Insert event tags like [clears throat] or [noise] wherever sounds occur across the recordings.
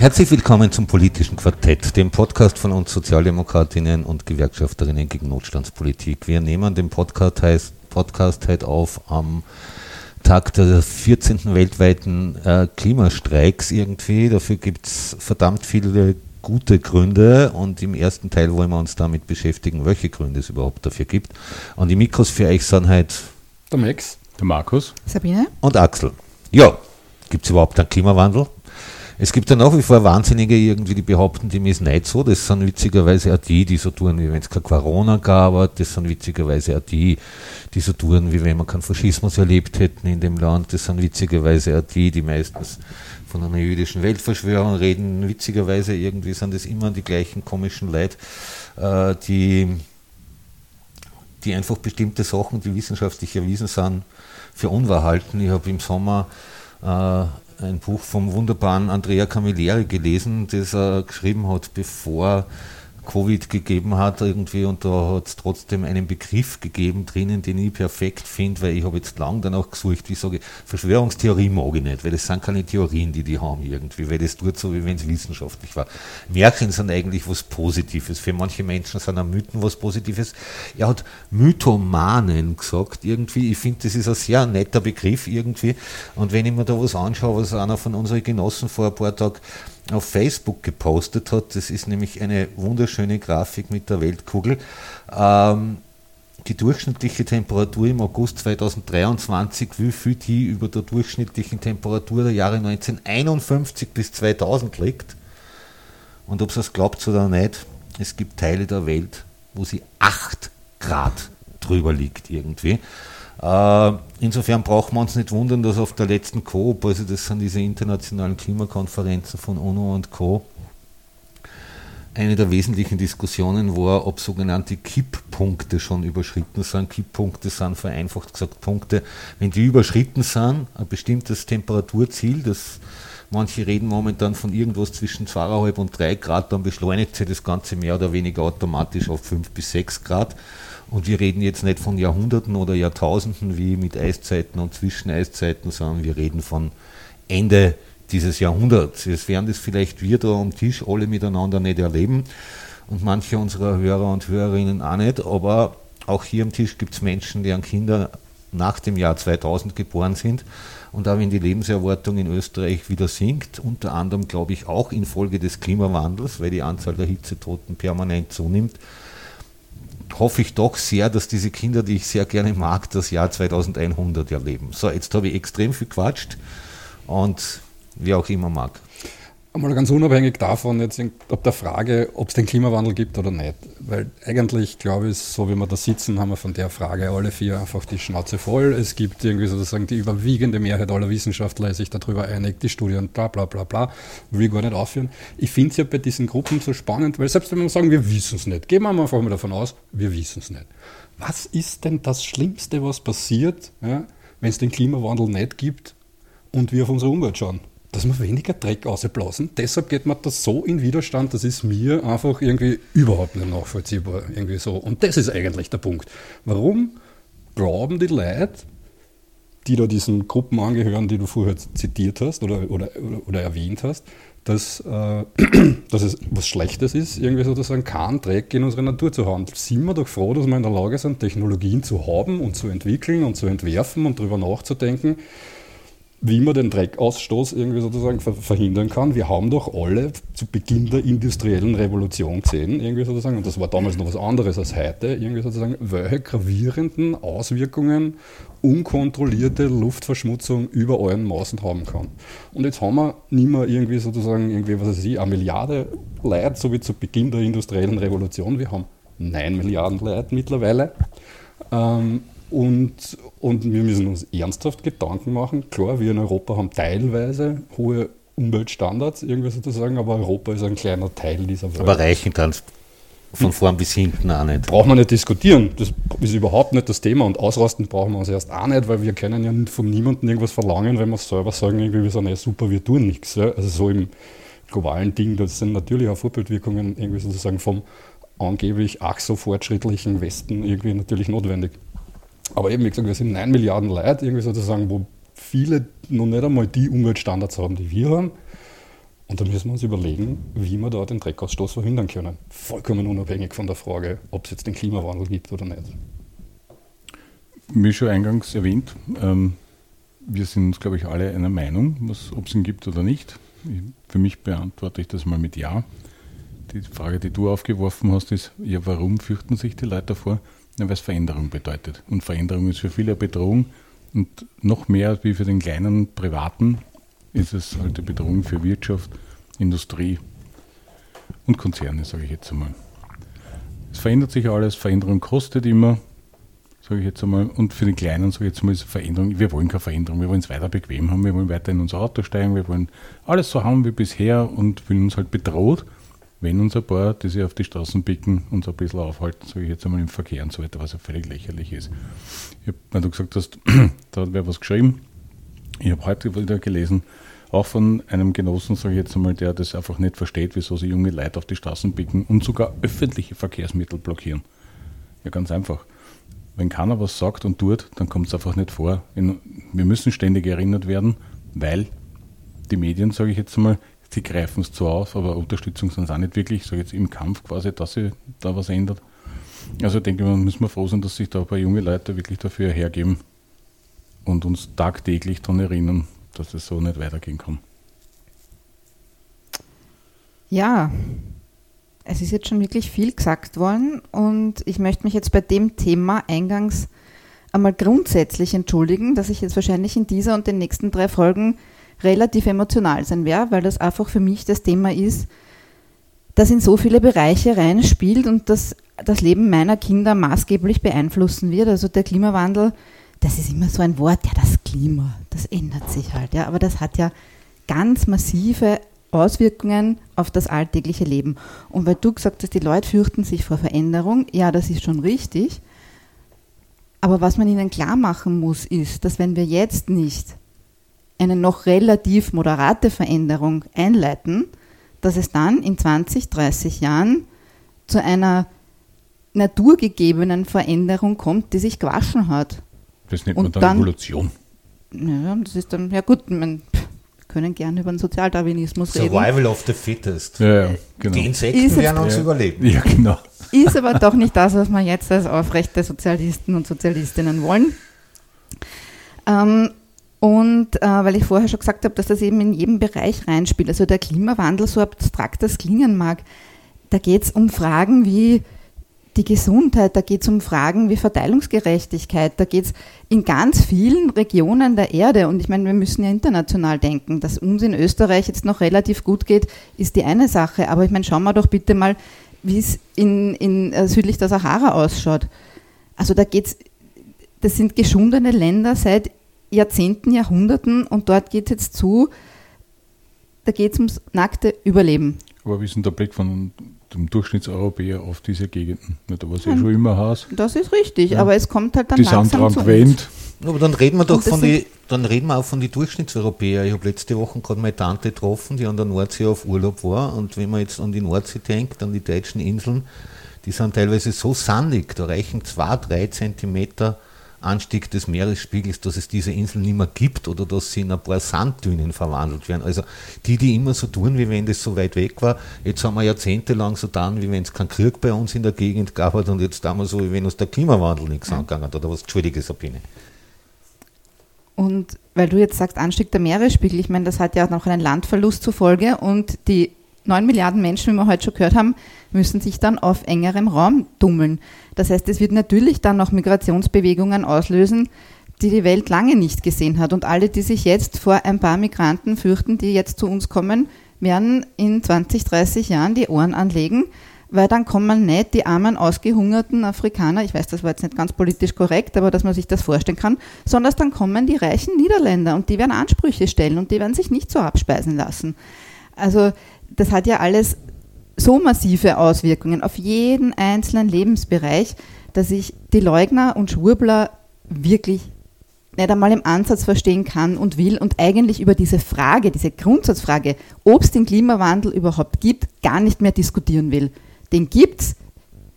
Herzlich willkommen zum politischen Quartett, dem Podcast von uns Sozialdemokratinnen und Gewerkschafterinnen gegen Notstandspolitik. Wir nehmen den Podcast, heißt, Podcast heute auf am Tag der 14. weltweiten äh, Klimastreiks irgendwie. Dafür gibt es verdammt viele gute Gründe und im ersten Teil wollen wir uns damit beschäftigen, welche Gründe es überhaupt dafür gibt. Und die Mikros für euch sind halt der Max, der Markus, Sabine und Axel. Ja, gibt es überhaupt einen Klimawandel? Es gibt ja nach wie vor Wahnsinnige irgendwie, die behaupten, dem ist nicht so. Das sind witzigerweise auch die, die so tun, wie wenn es kein Corona gab. Das sind witzigerweise auch die, die so tun, wie wenn man keinen Faschismus erlebt hätten in dem Land. Das sind witzigerweise auch die, die meistens von einer jüdischen Weltverschwörung reden. Witzigerweise irgendwie sind das immer die gleichen komischen Leute, äh, die, die einfach bestimmte Sachen, die wissenschaftlich erwiesen sind, für unwahr halten. Ich habe im Sommer äh, ein Buch vom wunderbaren Andrea Camilleri gelesen, das er geschrieben hat, bevor Covid gegeben hat irgendwie und da hat es trotzdem einen Begriff gegeben drinnen, den ich perfekt finde, weil ich habe jetzt lang danach gesucht, wie sage ich, Verschwörungstheorie mag ich nicht, weil das sind keine Theorien, die die haben irgendwie, weil das tut so, wie wenn es wissenschaftlich war. Märchen sind eigentlich was Positives, für manche Menschen sind auch Mythen was Positives. Er hat Mythomanen gesagt irgendwie, ich finde, das ist ein sehr netter Begriff irgendwie und wenn ich mir da was anschaue, was einer von unseren Genossen vor ein paar Tagen auf Facebook gepostet hat. Das ist nämlich eine wunderschöne Grafik mit der Weltkugel. Ähm, die durchschnittliche Temperatur im August 2023, wie viel die über der durchschnittlichen Temperatur der Jahre 1951 bis 2000 liegt. Und ob es glaubt oder nicht, es gibt Teile der Welt, wo sie 8 Grad drüber liegt irgendwie. Äh, insofern brauchen wir uns nicht wundern, dass auf der letzten COP, also das sind diese internationalen Klimakonferenzen von UNO und Co., eine der wesentlichen Diskussionen war, ob sogenannte Kipppunkte schon überschritten sind. Kipppunkte sind vereinfacht gesagt Punkte, wenn die überschritten sind, ein bestimmtes Temperaturziel, das manche reden momentan von irgendwas zwischen 2,5 und 3 Grad, dann beschleunigt sich das Ganze mehr oder weniger automatisch auf 5 bis 6 Grad. Und wir reden jetzt nicht von Jahrhunderten oder Jahrtausenden wie mit Eiszeiten und Zwischeneiszeiten, sondern wir reden von Ende dieses Jahrhunderts. Es werden das vielleicht wir da am Tisch alle miteinander nicht erleben und manche unserer Hörer und Hörerinnen auch nicht, aber auch hier am Tisch gibt es Menschen, deren Kinder nach dem Jahr 2000 geboren sind. Und auch wenn die Lebenserwartung in Österreich wieder sinkt, unter anderem glaube ich auch infolge des Klimawandels, weil die Anzahl der Hitzetoten permanent zunimmt, hoffe ich doch sehr, dass diese Kinder, die ich sehr gerne mag, das Jahr 2100 erleben. So, jetzt habe ich extrem viel quatscht und wie auch immer mag. Einmal ganz unabhängig davon, jetzt ob der Frage, ob es den Klimawandel gibt oder nicht. Weil eigentlich, glaube ich, so wie wir da sitzen, haben wir von der Frage alle vier einfach die Schnauze voll. Es gibt irgendwie sozusagen die überwiegende Mehrheit aller Wissenschaftler ist sich darüber einig, die Studien, bla bla bla bla, will ich gar nicht aufführen. Ich finde es ja bei diesen Gruppen so spannend, weil selbst wenn wir sagen, wir wissen es nicht, gehen wir einfach mal davon aus, wir wissen es nicht. Was ist denn das Schlimmste, was passiert, ja, wenn es den Klimawandel nicht gibt und wir auf unsere Umwelt schauen? Dass wir weniger Dreck ausblasen. Deshalb geht man das so in Widerstand, das ist mir einfach irgendwie überhaupt nicht nachvollziehbar. Irgendwie so. Und das ist eigentlich der Punkt. Warum glauben die Leute, die da diesen Gruppen angehören, die du vorher zitiert hast oder, oder, oder, oder erwähnt hast, dass, äh, [clears throat] dass es was Schlechtes ist, irgendwie sozusagen keinen Dreck in unsere Natur zu haben. Sind wir doch froh, dass wir in der Lage sind, Technologien zu haben und zu entwickeln und zu entwerfen und darüber nachzudenken, wie man den Dreckausstoß irgendwie sozusagen verhindern kann. Wir haben doch alle zu Beginn der industriellen Revolution gesehen, irgendwie sozusagen, und das war damals noch was anderes als heute, irgendwie sozusagen, welche gravierenden Auswirkungen unkontrollierte Luftverschmutzung über allen Maßen haben kann. Und jetzt haben wir nicht mehr irgendwie sozusagen, irgendwie, was weiß ich, eine Milliarde Leute, so wie zu Beginn der industriellen Revolution. Wir haben 9 Milliarden Leute mittlerweile. Ähm, und, und wir müssen uns ernsthaft Gedanken machen. Klar, wir in Europa haben teilweise hohe Umweltstandards, irgendwie sozusagen, aber Europa ist ein kleiner Teil dieser Welt. Aber reichen dann von vorn bis hinten auch nicht. Braucht man nicht diskutieren. Das ist überhaupt nicht das Thema. Und ausrasten brauchen wir uns erst auch nicht, weil wir können ja von niemandem irgendwas verlangen, wenn wir selber sagen, irgendwie, wir sind ja super, wir tun nichts. Ja? Also so im globalen Ding, das sind natürlich auch Vorbildwirkungen irgendwie sozusagen vom angeblich ach so fortschrittlichen Westen irgendwie natürlich notwendig. Aber eben, wie gesagt, wir sind 9 Milliarden Leute, irgendwie sozusagen, wo viele noch nicht einmal die Umweltstandards haben, die wir haben. Und da müssen wir uns überlegen, wie wir da den Dreckausstoß verhindern können. Vollkommen unabhängig von der Frage, ob es jetzt den Klimawandel gibt oder nicht. Wie schon eingangs erwähnt, ähm, wir sind uns, glaube ich, alle einer Meinung, ob es ihn gibt oder nicht. Für mich beantworte ich das mal mit Ja. Die Frage, die du aufgeworfen hast, ist, ja, warum fürchten sich die Leute davor? Ja, weil es Veränderung bedeutet. Und Veränderung ist für viele eine Bedrohung. Und noch mehr wie für den kleinen Privaten ist es halt eine Bedrohung für Wirtschaft, Industrie und Konzerne, sage ich jetzt einmal. Es verändert sich alles, Veränderung kostet immer, sage ich jetzt einmal. Und für den Kleinen, sage ich jetzt einmal, ist Veränderung, wir wollen keine Veränderung, wir wollen es weiter bequem haben, wir wollen weiter in unser Auto steigen, wir wollen alles so haben wie bisher und fühlen uns halt bedroht, wenn uns ein paar, die sich auf die Straßen picken, uns ein bisschen aufhalten, sage ich jetzt einmal im Verkehr und so weiter, was ja völlig lächerlich ist. Ich hab, wenn du gesagt hast, [clears throat] da hat wer was geschrieben, ich habe heute wieder gelesen, auch von einem Genossen, sage ich jetzt einmal, der das einfach nicht versteht, wieso sie junge Leute auf die Straßen picken und sogar öffentliche Verkehrsmittel blockieren. Ja, ganz einfach. Wenn keiner was sagt und tut, dann kommt es einfach nicht vor. Wir müssen ständig erinnert werden, weil die Medien, sage ich jetzt einmal, sie greifen es zwar auf, aber Unterstützung sind es auch nicht wirklich, sage jetzt im Kampf quasi, dass sich da was ändert. Also ich denke, man müssen wir froh sein, dass sich da ein paar junge Leute wirklich dafür hergeben und uns tagtäglich daran erinnern, dass es so nicht weitergehen kann. Ja, es ist jetzt schon wirklich viel gesagt worden und ich möchte mich jetzt bei dem Thema eingangs einmal grundsätzlich entschuldigen, dass ich jetzt wahrscheinlich in dieser und den nächsten drei Folgen relativ emotional sein werde, weil das einfach für mich das Thema ist, das in so viele Bereiche reinspielt und das das Leben meiner Kinder maßgeblich beeinflussen wird. Also der Klimawandel das ist immer so ein Wort, ja, das Klima, das ändert sich halt, ja, aber das hat ja ganz massive Auswirkungen auf das alltägliche Leben. Und weil du gesagt hast, die Leute fürchten sich vor Veränderung, ja, das ist schon richtig. Aber was man ihnen klar machen muss, ist, dass wenn wir jetzt nicht eine noch relativ moderate Veränderung einleiten, dass es dann in 20, 30 Jahren zu einer naturgegebenen Veränderung kommt, die sich gewaschen hat. Das nennt man dann, dann, Evolution. Ja, das ist dann, ja gut, man, können gerne über den Sozialdarwinismus reden. Survival of the fittest. Ja, ja, genau. Die Insekten ist werden uns ja. überleben. Ja, genau. Ist aber doch nicht das, was wir jetzt als aufrechte Sozialisten und Sozialistinnen wollen. Ähm, und äh, weil ich vorher schon gesagt habe, dass das eben in jedem Bereich reinspielt. Also der Klimawandel, so abstrakt das klingen mag, da geht es um Fragen wie die Gesundheit, da geht es um Fragen wie Verteilungsgerechtigkeit, da geht es in ganz vielen Regionen der Erde, und ich meine, wir müssen ja international denken, dass uns in Österreich jetzt noch relativ gut geht, ist die eine Sache, aber ich meine, schauen wir doch bitte mal, wie es in, in äh, südlich der Sahara ausschaut. Also da geht es, das sind geschundene Länder seit Jahrzehnten, Jahrhunderten und dort geht es jetzt zu, da geht es ums nackte Überleben. Aber wie ist denn der Blick von dem Durchschnittseuropäer auf diese Gegenden. Da war es ja schon immer Haus. Das ist richtig, ja. aber es kommt halt dann die langsam zu gewöhnt. Aber dann reden wir doch von die, dann reden wir auch von den Durchschnittseuropäern. Ich habe letzte Woche gerade meine Tante getroffen, die an der Nordsee auf Urlaub war. Und wenn man jetzt an die Nordsee denkt, an die deutschen Inseln, die sind teilweise so sandig, da reichen zwei, drei Zentimeter Anstieg des Meeresspiegels, dass es diese Inseln nicht mehr gibt oder dass sie in ein paar Sanddünen verwandelt werden. Also die, die immer so tun, wie wenn das so weit weg war, jetzt haben wir jahrzehntelang so getan, wie wenn es keinen Krieg bei uns in der Gegend gab und jetzt tun wir so, wie wenn uns der Klimawandel nichts ja. angegangen hat oder was. Entschuldige, Sabine. Und weil du jetzt sagst, Anstieg der Meeresspiegel, ich meine, das hat ja auch noch einen Landverlust zur Folge und die 9 Milliarden Menschen, wie wir heute schon gehört haben, müssen sich dann auf engerem Raum tummeln. Das heißt, es wird natürlich dann noch Migrationsbewegungen auslösen, die die Welt lange nicht gesehen hat. Und alle, die sich jetzt vor ein paar Migranten fürchten, die jetzt zu uns kommen, werden in 20, 30 Jahren die Ohren anlegen, weil dann kommen nicht die armen, ausgehungerten Afrikaner, ich weiß, das war jetzt nicht ganz politisch korrekt, aber dass man sich das vorstellen kann, sondern dann kommen die reichen Niederländer und die werden Ansprüche stellen und die werden sich nicht so abspeisen lassen. Also das hat ja alles so massive Auswirkungen auf jeden einzelnen Lebensbereich, dass ich die Leugner und Schwurbler wirklich nicht einmal im Ansatz verstehen kann und will und eigentlich über diese Frage, diese Grundsatzfrage, ob es den Klimawandel überhaupt gibt, gar nicht mehr diskutieren will. Den gibt es,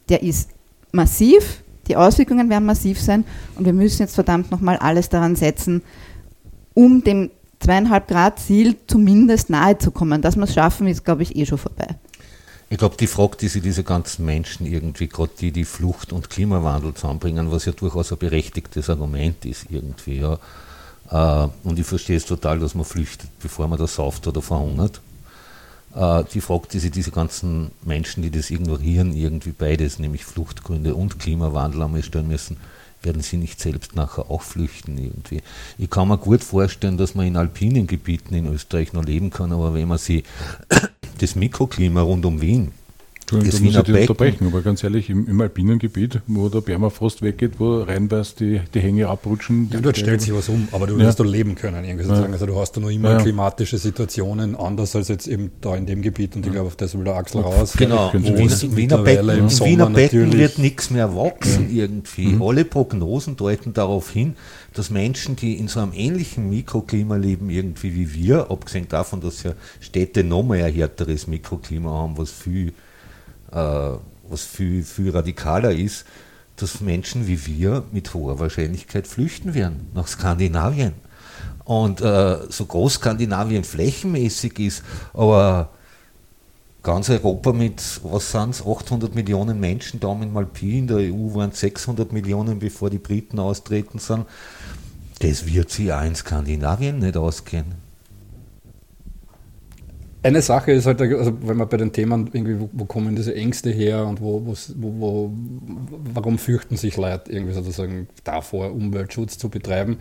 der ist massiv, die Auswirkungen werden massiv sein und wir müssen jetzt verdammt nochmal alles daran setzen, um dem zweieinhalb Grad Ziel zumindest nahe zu kommen. Dass wir es schaffen, ist, glaube ich, eh schon vorbei. Ich glaube, die Frage, die sich diese ganzen Menschen irgendwie, gerade die, die Flucht und Klimawandel zusammenbringen, was ja durchaus ein berechtigtes Argument ist irgendwie, ja. Äh, und ich verstehe es total, dass man flüchtet, bevor man da sauft oder verhungert. Äh, die Frage, die sich diese ganzen Menschen, die das ignorieren, irgendwie beides, nämlich Fluchtgründe und Klimawandel einmal stellen müssen, werden sie nicht selbst nachher auch flüchten irgendwie. Ich kann mir gut vorstellen, dass man in alpinen Gebieten in Österreich noch leben kann, aber wenn man sich [coughs] das Mikroklima rund um Wien Entschuldigung, da muss ich dich unterbrechen, aber ganz ehrlich, im, im alpinen Gebiet, wo der Permafrost weggeht, wo reinweist die, die Hänge abrutschen. Ja, dort stellt sich was um, aber du ja. wirst da leben können, irgendwie sozusagen. Ja. Also du hast da noch immer ja. klimatische Situationen, anders als jetzt eben da in dem Gebiet und ich glaube, auf das will der Axel raus. Genau, im Wiener Becken, im Wiener Becken wird nichts mehr wachsen irgendwie. Mhm. Alle Prognosen deuten darauf hin, dass Menschen, die in so einem ähnlichen Mikroklima leben irgendwie wie wir, abgesehen davon, dass ja Städte noch mehr ein härteres Mikroklima haben, was viel was viel, viel radikaler ist, dass Menschen wie wir mit hoher Wahrscheinlichkeit flüchten werden nach Skandinavien. Und äh, so groß Skandinavien flächenmäßig ist, aber ganz Europa mit, was sind es, 800 Millionen Menschen, Daumen mal Pi, in der EU waren 600 Millionen, bevor die Briten austreten sind, das wird sich auch in Skandinavien nicht ausgehen. Eine Sache ist halt, also wenn man bei den Themen irgendwie, wo, wo kommen diese Ängste her und wo, wo, wo, warum fürchten sich Leute irgendwie sozusagen davor, Umweltschutz zu betreiben?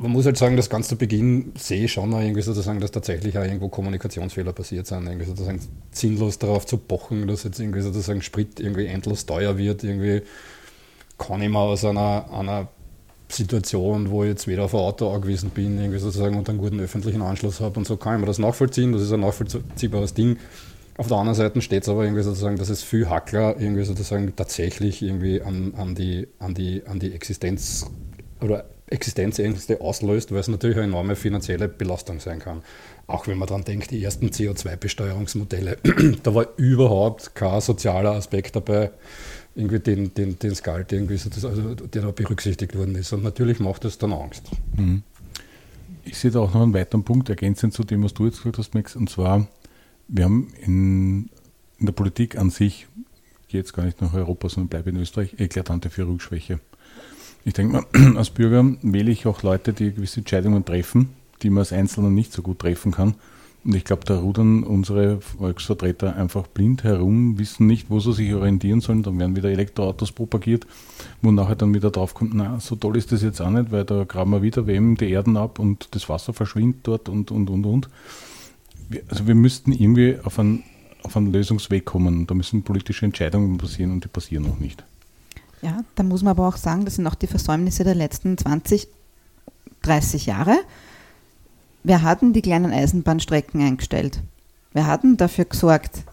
Man muss halt sagen, dass ganz zu Beginn sehe ich schon irgendwie sozusagen, dass tatsächlich auch irgendwo Kommunikationsfehler passiert sind, irgendwie sozusagen sinnlos darauf zu pochen, dass jetzt irgendwie sozusagen Sprit irgendwie endlos teuer wird, irgendwie kann ich mal aus einer, einer Situation, wo ich jetzt weder auf ein Auto angewiesen bin, irgendwie sozusagen und einen guten öffentlichen Anschluss habe und so kann ich mir das nachvollziehen, das ist ein nachvollziehbares Ding. Auf der anderen Seite steht es aber irgendwie sozusagen, dass es viel Hackler irgendwie sozusagen tatsächlich irgendwie an, an, die, an, die, an die Existenz oder Existenzängste auslöst, weil es natürlich eine enorme finanzielle Belastung sein kann. Auch wenn man daran denkt, die ersten CO2-Besteuerungsmodelle, [clears throat] da war überhaupt kein sozialer Aspekt dabei irgendwie den, den, den Skalt irgendwie so, also der da berücksichtigt worden ist. Und natürlich macht das dann Angst. Mhm. Ich sehe da auch noch einen weiteren Punkt ergänzend zu dem, was du jetzt gesagt hast, Max, und zwar, wir haben in, in der Politik an sich, ich gehe jetzt gar nicht nach Europa, sondern bleibe in Österreich, eklatante Führungsschwäche. Ich denke mal, [clears throat] als Bürger wähle ich auch Leute, die gewisse Entscheidungen treffen, die man als Einzelner nicht so gut treffen kann und ich glaube, da rudern unsere Volksvertreter einfach blind herum, wissen nicht, wo sie sich orientieren sollen. Dann werden wieder Elektroautos propagiert, wo nachher dann wieder draufkommt, na, so toll ist das jetzt auch nicht, weil da graben wir wieder wem die Erden ab und das Wasser verschwindet dort und, und, und, und. also wir müssten irgendwie auf einen, auf einen Lösungsweg kommen. Da müssen politische Entscheidungen passieren und die passieren noch nicht. Ja, da muss man aber auch sagen, das sind auch die Versäumnisse der letzten 20, 30 Jahre. Wir hatten die kleinen Eisenbahnstrecken eingestellt. Wir hatten dafür gesorgt,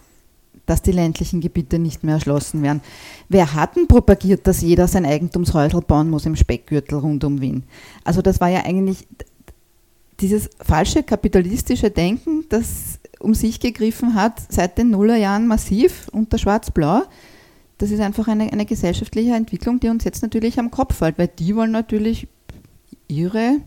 dass die ländlichen Gebiete nicht mehr erschlossen werden. Wir hatten propagiert, dass jeder sein Eigentumshäusl bauen muss im Speckgürtel rund um Wien. Also das war ja eigentlich dieses falsche kapitalistische Denken, das um sich gegriffen hat seit den Nullerjahren massiv unter Schwarz-Blau. Das ist einfach eine, eine gesellschaftliche Entwicklung, die uns jetzt natürlich am Kopf fällt, weil die wollen natürlich ihre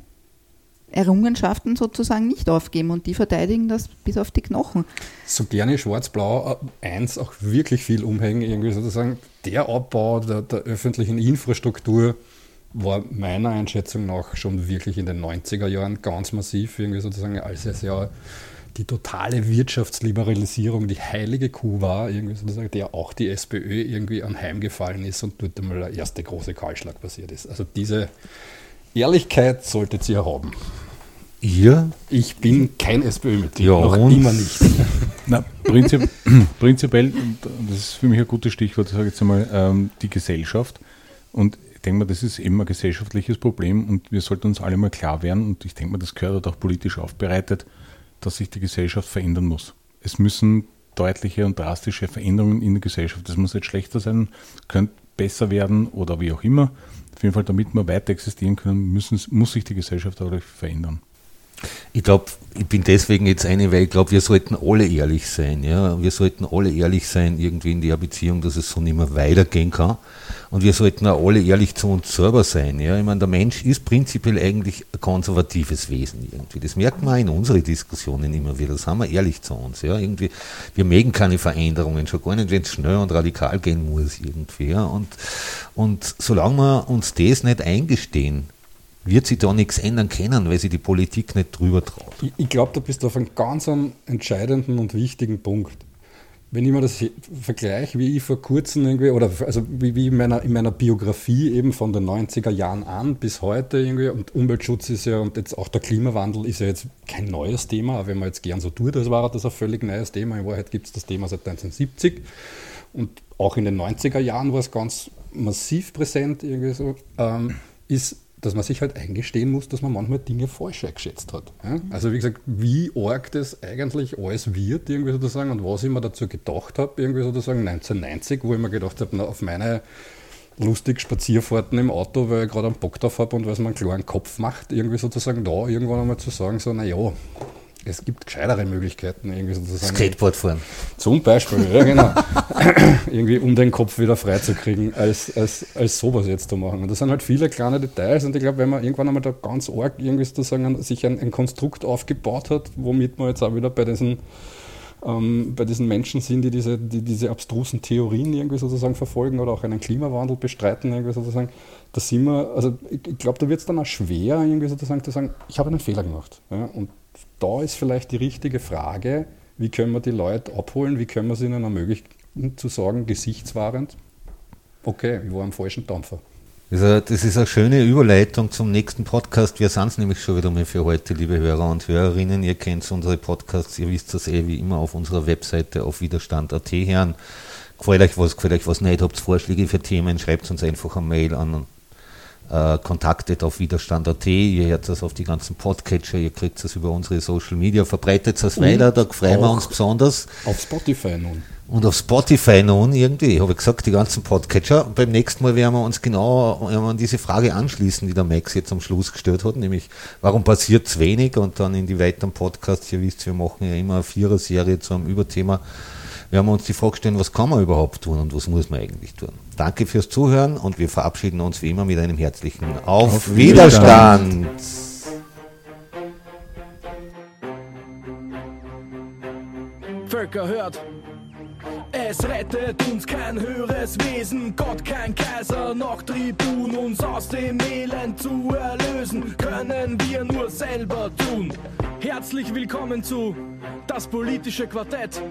Errungenschaften sozusagen nicht aufgeben und die verteidigen das bis auf die Knochen. So gerne Schwarz-Blau 1 äh, auch wirklich viel umhängen, irgendwie sozusagen der Abbau der, der, öffentlichen Infrastruktur war meiner Einschätzung nach schon wirklich in den 90er Jahren ganz massiv, irgendwie sozusagen, als es ja die totale Wirtschaftsliberalisierung die heilige Kuh war, irgendwie sozusagen, der auch die SPÖ irgendwie anheimgefallen ist und dort einmal der erste große Kahlschlag passiert ist. Also diese Ehrlichkeit solltet ihr haben. Ihr? Ich bin kein SPÖ-Mitglied, ja, noch immer nicht. [laughs] Na, prinzip, [clears throat] prinzipiell, das ist für mich ein gutes Stichwort, sage ich jetzt einmal, ähm, die Gesellschaft. Und ich denke mal, das ist eben ein gesellschaftliches Problem und wir sollten uns alle mal klar werden, und ich denke mal, das gehört auch politisch aufbereitet, dass sich die Gesellschaft verändern muss. Es müssen deutliche und drastische Veränderungen in der Gesellschaft. Das muss nicht schlechter sein, könnte besser werden oder wie auch immer. Auf jeden Fall, damit wir weiter existieren können, müssen, muss sich die Gesellschaft dadurch verändern. Ich glaube, ich bin deswegen jetzt eine, weil ich glaube, wir sollten alle ehrlich sein. Ja? Wir sollten alle ehrlich sein, irgendwie in der Beziehung, dass es so nicht mehr weitergehen kann. Und wir sollten auch alle ehrlich zu uns selber sein. Ja? Ich meine, der Mensch ist prinzipiell eigentlich ein konservatives Wesen irgendwie. Das merkt man auch in unseren Diskussionen immer wieder. Das haben wir ehrlich zu uns. Ja? Irgendwie, wir mögen keine Veränderungen, schon gar nicht, wenn es schnell und radikal gehen muss irgendwie. Ja? Und, und solange wir uns das nicht eingestehen, wird sich da nichts ändern können, weil sich die Politik nicht drüber traut. Ich, ich glaube, du bist auf einem ganz entscheidenden und wichtigen Punkt. Wenn ich mir das vergleiche, wie ich vor kurzem irgendwie, oder also wie, wie in, meiner, in meiner Biografie eben von den 90er Jahren an bis heute irgendwie, und Umweltschutz ist ja, und jetzt auch der Klimawandel ist ja jetzt kein neues Thema, aber wenn man jetzt gern so tut, das war das ein völlig neues Thema. In Wahrheit gibt es das Thema seit 1970 und auch in den 90er Jahren war es ganz massiv präsent irgendwie so, ähm, ist dass man sich halt eingestehen muss, dass man manchmal Dinge falsch eingeschätzt hat. Ja? Also wie gesagt, wie arg das eigentlich alles wird, irgendwie sozusagen, und was ich mir dazu gedacht habe, irgendwie sozusagen 1990, wo ich mir gedacht habe, auf meine lustig Spazierfahrten im Auto, weil ich gerade einen Bock drauf habe und weil es mir einen klaren Kopf macht, irgendwie sozusagen da irgendwann einmal zu sagen, so, naja, es gibt gescheitere Möglichkeiten, irgendwie sozusagen. Skateboard fahren. Zum Beispiel, ja genau. [laughs] irgendwie um den Kopf wieder freizukriegen, als, als, als sowas jetzt zu machen. Und das sind halt viele kleine Details und ich glaube, wenn man irgendwann einmal da ganz arg irgendwie sozusagen sich ein, ein Konstrukt aufgebaut hat, womit man jetzt auch wieder bei diesen ähm, bei diesen Menschen sind, die diese, die diese abstrusen Theorien irgendwie sozusagen verfolgen oder auch einen Klimawandel bestreiten, irgendwie sozusagen, da sind wir, also ich, ich glaube, da wird es dann auch schwer, irgendwie sozusagen zu sagen, ich habe einen Fehler gemacht. Ja, und da ist vielleicht die richtige Frage, wie können wir die Leute abholen, wie können wir es ihnen ermöglichen, zu sagen, gesichtswahrend, okay, ich war am falschen Dampfer. Das ist eine schöne Überleitung zum nächsten Podcast. Wir sind es nämlich schon wieder mal für heute, liebe Hörer und Hörerinnen. Ihr kennt unsere Podcasts, ihr wisst das eh wie immer auf unserer Webseite auf widerstand.at hören. Gefällt euch was, gefällt euch was nicht, habt Vorschläge für Themen, schreibt uns einfach eine Mail an äh, kontaktet auf widerstand.at, ihr hört das auf die ganzen Podcatcher, ihr kriegt das über unsere Social Media, verbreitet das weiter, da freuen wir uns besonders. Auf Spotify nun. Und auf Spotify nun irgendwie, habe ich gesagt, die ganzen Podcatcher. Beim nächsten Mal werden wir uns genau an diese Frage anschließen, die der Max jetzt am Schluss gestellt hat, nämlich warum passiert es wenig und dann in die weiteren Podcasts, ihr wisst, wir machen ja immer eine Vierer-Serie zu einem Überthema werden wir uns die Frage stellen, was kann man überhaupt tun und was muss man eigentlich tun. Danke fürs Zuhören und wir verabschieden uns wie immer mit einem herzlichen Auf, Auf Widerstand. Widerstand. Völker hört. Es rettet uns kein höheres Wesen, Gott kein Kaiser, noch Tribun, uns aus dem Elend zu erlösen, können wir nur selber tun. Herzlich willkommen zu Das politische Quartett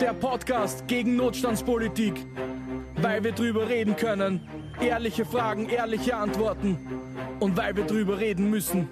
der Podcast gegen Notstandspolitik, weil wir drüber reden können. Ehrliche Fragen, ehrliche Antworten und weil wir drüber reden müssen.